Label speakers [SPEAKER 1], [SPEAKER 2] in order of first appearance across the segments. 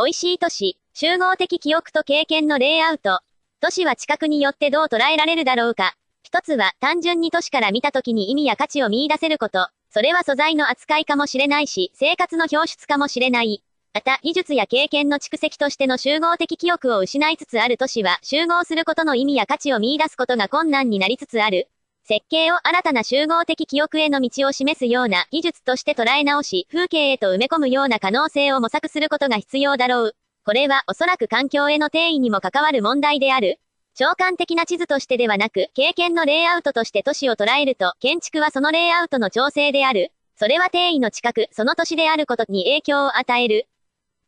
[SPEAKER 1] 美味しい都市、集合的記憶と経験のレイアウト。都市は知覚によってどう捉えられるだろうか。一つは単純に都市から見た時に意味や価値を見出せること。それは素材の扱いかもしれないし、生活の表出かもしれない。また、技術や経験の蓄積としての集合的記憶を失いつつある都市は、集合することの意味や価値を見出すことが困難になりつつある。設計を新たな集合的記憶への道を示すような技術として捉え直し、風景へと埋め込むような可能性を模索することが必要だろう。これはおそらく環境への定義にも関わる問題である。長官的な地図としてではなく、経験のレイアウトとして都市を捉えると、建築はそのレイアウトの調整である。それは定位の近く、その都市であることに影響を与える。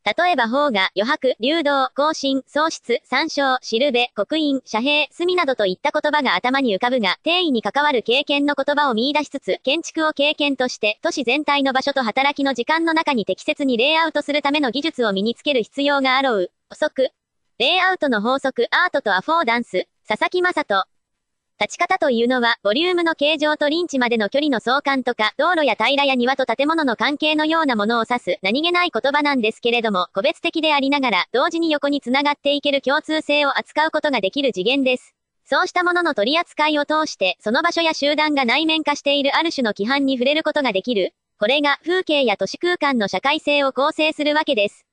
[SPEAKER 1] 例えば方が、余白、流動、更新、喪失、参照、しるべ、刻印、遮蔽、隅などといった言葉が頭に浮かぶが、定位に関わる経験の言葉を見出しつつ、建築を経験として、都市全体の場所と働きの時間の中に適切にレイアウトするための技術を身につける必要があろう。補足。レイアウトの法則、アートとアフォーダンス、佐々木正人。立ち方というのは、ボリュームの形状とリンチまでの距離の相関とか、道路や平らや庭と建物の関係のようなものを指す何気ない言葉なんですけれども、個別的でありながら、同時に横に繋がっていける共通性を扱うことができる次元です。そうしたものの取り扱いを通して、その場所や集団が内面化しているある種の規範に触れることができる。これが風景や都市空間の社会性を構成するわけです。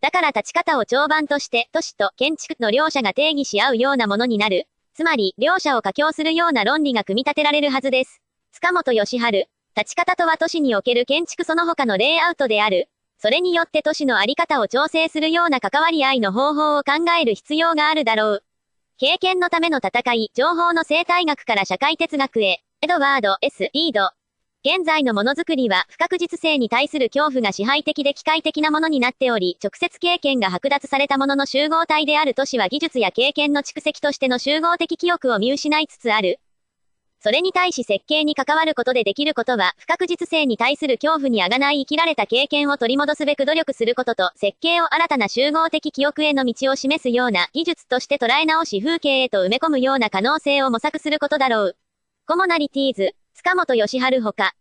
[SPEAKER 1] だから立ち方を長板として都市と建築の両者が定義し合うようなものになる。つまり、両者を佳境するような論理が組み立てられるはずです。塚本義春。立ち方とは都市における建築その他のレイアウトである。それによって都市のあり方を調整するような関わり合いの方法を考える必要があるだろう。経験のための戦い、情報の生態学から社会哲学へ、エドワード S. リード。現在のものづくりは不確実性に対する恐怖が支配的で機械的なものになっており、直接経験が剥奪されたものの集合体である都市は技術や経験の蓄積としての集合的記憶を見失いつつある。それに対し設計に関わることでできることは、不確実性に対する恐怖にあがない生きられた経験を取り戻すべく努力することと、設計を新たな集合的記憶への道を示すような技術として捉え直し風景へと埋め込むような可能性を模索することだろう。コモナリティーズ、塚本義春ほか。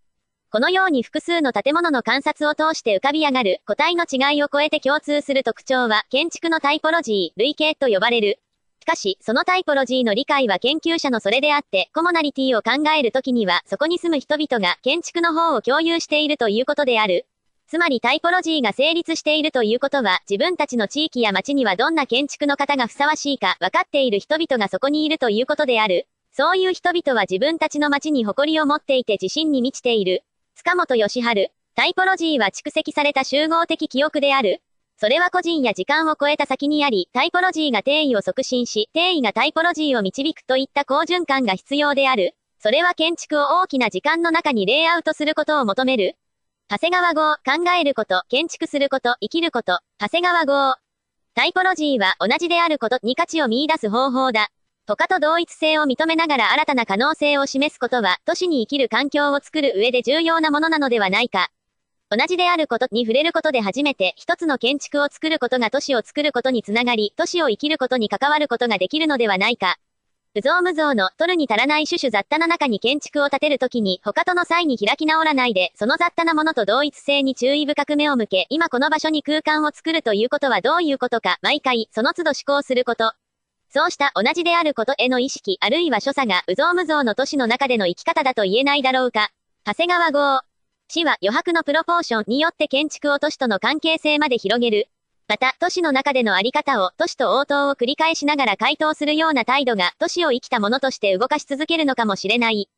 [SPEAKER 1] このように複数の建物の観察を通して浮かび上がる個体の違いを超えて共通する特徴は建築のタイポロジー、類型と呼ばれる。しかし、そのタイポロジーの理解は研究者のそれであって、コモナリティを考えるときには、そこに住む人々が建築の方を共有しているということである。つまりタイポロジーが成立しているということは、自分たちの地域や街にはどんな建築の方がふさわしいか分かっている人々がそこにいるということである。そういう人々は自分たちの街に誇りを持っていて自信に満ちている。塚本義春。タイポロジーは蓄積された集合的記憶である。それは個人や時間を超えた先にあり、タイポロジーが定位を促進し、定位がタイポロジーを導くといった好循環が必要である。それは建築を大きな時間の中にレイアウトすることを求める。長谷川号、考えること、建築すること、生きること、長谷川号。タイポロジーは同じであることに価値を見出す方法だ。他と同一性を認めながら新たな可能性を示すことは、都市に生きる環境を作る上で重要なものなのではないか。同じであることに触れることで初めて一つの建築を作ることが都市を作ることにつながり、都市を生きることに関わることができるのではないか。無造無造の取るに足らない種々雑多な中に建築を建てるときに他との際に開き直らないで、その雑多なものと同一性に注意深く目を向け、今この場所に空間を作るということはどういうことか、毎回、その都度思考すること。そうした同じであることへの意識、あるいは所作が、うぞうむぞうの都市の中での生き方だと言えないだろうか。長谷川号。市は余白のプロポーションによって建築を都市との関係性まで広げる。また、都市の中でのあり方を都市と応答を繰り返しながら回答するような態度が都市を生きたものとして動かし続けるのかもしれない。